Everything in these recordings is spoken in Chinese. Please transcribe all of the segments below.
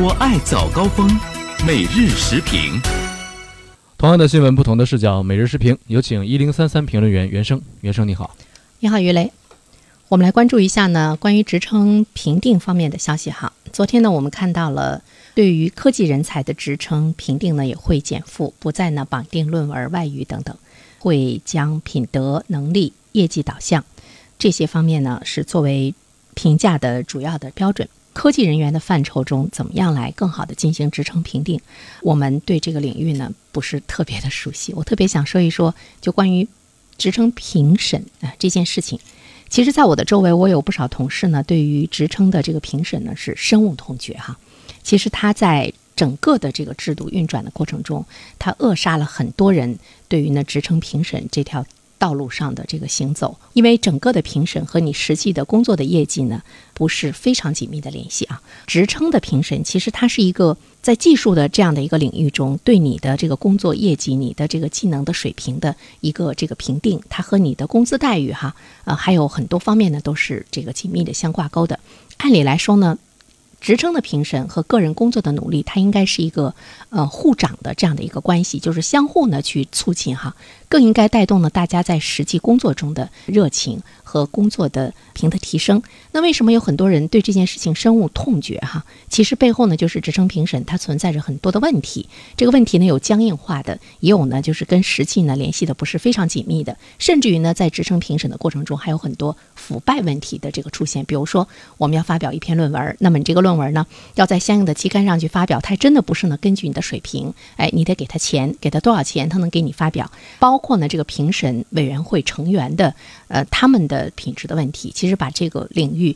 我爱早高峰，每日时评。同样的新闻，不同的视角，每日时评。有请一零三三评论员袁生。袁生你好，你好于雷。我们来关注一下呢，关于职称评定方面的消息哈。昨天呢，我们看到了对于科技人才的职称评定呢，也会减负，不再呢绑定论文、外语等等，会将品德、能力、业绩导向这些方面呢，是作为评价的主要的标准。科技人员的范畴中，怎么样来更好的进行职称评定？我们对这个领域呢，不是特别的熟悉。我特别想说一说，就关于职称评审啊这件事情。其实，在我的周围，我有不少同事呢，对于职称的这个评审呢，是深恶痛绝哈。其实他在整个的这个制度运转的过程中，他扼杀了很多人对于呢职称评审这条。道路上的这个行走，因为整个的评审和你实际的工作的业绩呢，不是非常紧密的联系啊。职称的评审其实它是一个在技术的这样的一个领域中，对你的这个工作业绩、你的这个技能的水平的一个这个评定，它和你的工资待遇哈，呃，还有很多方面呢，都是这个紧密的相挂钩的。按理来说呢。职称的评审和个人工作的努力，它应该是一个呃互长的这样的一个关系，就是相互呢去促进哈，更应该带动呢大家在实际工作中的热情和工作的平的提升。那为什么有很多人对这件事情深恶痛绝哈？其实背后呢就是职称评审它存在着很多的问题，这个问题呢有僵硬化的，也有呢就是跟实际呢联系的不是非常紧密的，甚至于呢在职称评审的过程中还有很多腐败问题的这个出现。比如说我们要发表一篇论文，那么你这个论论文呢，要在相应的期刊上去发表，它真的不是呢根据你的水平，哎，你得给他钱，给他多少钱，他能给你发表。包括呢这个评审委员会成员的，呃，他们的品质的问题，其实把这个领域。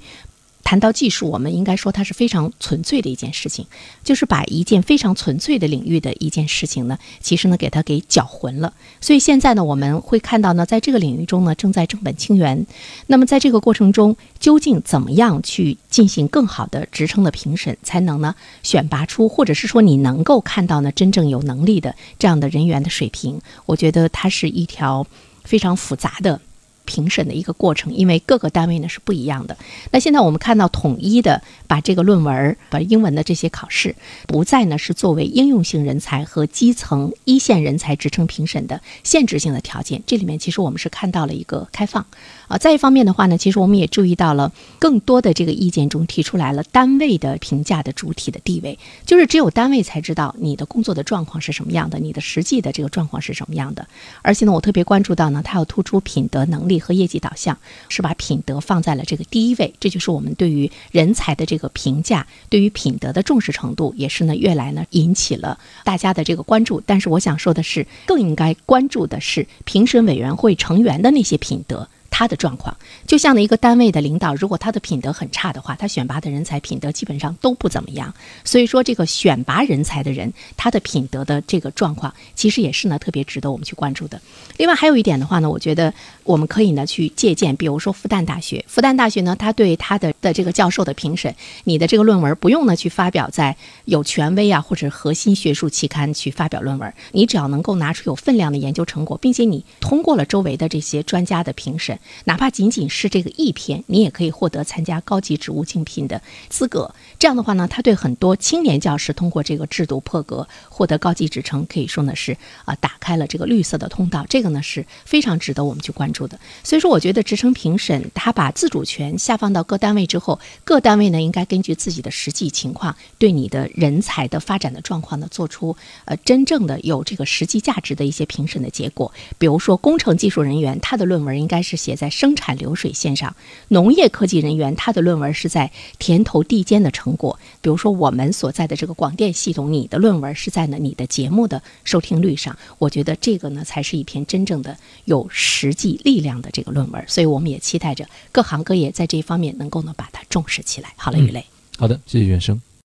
谈到技术，我们应该说它是非常纯粹的一件事情，就是把一件非常纯粹的领域的一件事情呢，其实呢给它给搅浑了。所以现在呢，我们会看到呢，在这个领域中呢，正在正本清源。那么在这个过程中，究竟怎么样去进行更好的职称的评审，才能呢选拔出，或者是说你能够看到呢真正有能力的这样的人员的水平？我觉得它是一条非常复杂的。评审的一个过程，因为各个单位呢是不一样的。那现在我们看到统一的把这个论文、把英文的这些考试，不再呢是作为应用性人才和基层一线人才职称评审的限制性的条件。这里面其实我们是看到了一个开放啊。再一方面的话呢，其实我们也注意到了更多的这个意见中提出来了单位的评价的主体的地位，就是只有单位才知道你的工作的状况是什么样的，你的实际的这个状况是什么样的。而且呢，我特别关注到呢，它要突出品德能力。和业绩导向是把品德放在了这个第一位，这就是我们对于人才的这个评价，对于品德的重视程度，也是呢越来呢引起了大家的这个关注。但是我想说的是，更应该关注的是评审委员会成员的那些品德。他的状况，就像呢一个单位的领导，如果他的品德很差的话，他选拔的人才品德基本上都不怎么样。所以说，这个选拔人才的人，他的品德的这个状况，其实也是呢特别值得我们去关注的。另外还有一点的话呢，我觉得我们可以呢去借鉴，比如说复旦大学，复旦大学呢，他对他的的这个教授的评审，你的这个论文不用呢去发表在有权威啊或者核心学术期刊去发表论文，你只要能够拿出有分量的研究成果，并且你通过了周围的这些专家的评审。哪怕仅仅是这个一篇，你也可以获得参加高级职务竞聘的资格。这样的话呢，他对很多青年教师通过这个制度破格获得高级职称，可以说呢是啊打开了这个绿色的通道。这个呢是非常值得我们去关注的。所以说，我觉得职称评审他把自主权下放到各单位之后，各单位呢应该根据自己的实际情况，对你的人才的发展的状况呢做出呃真正的有这个实际价值的一些评审的结果。比如说，工程技术人员他的论文应该是写在生产流水线上，农业科技人员他的论文是在田头地间的成果。比如说我们所在的这个广电系统，你的论文是在呢你的节目的收听率上。我觉得这个呢才是一篇真正的有实际力量的这个论文。所以我们也期待着各行各业在这一方面能够呢把它重视起来。好了，雨雷。好的，谢谢袁生。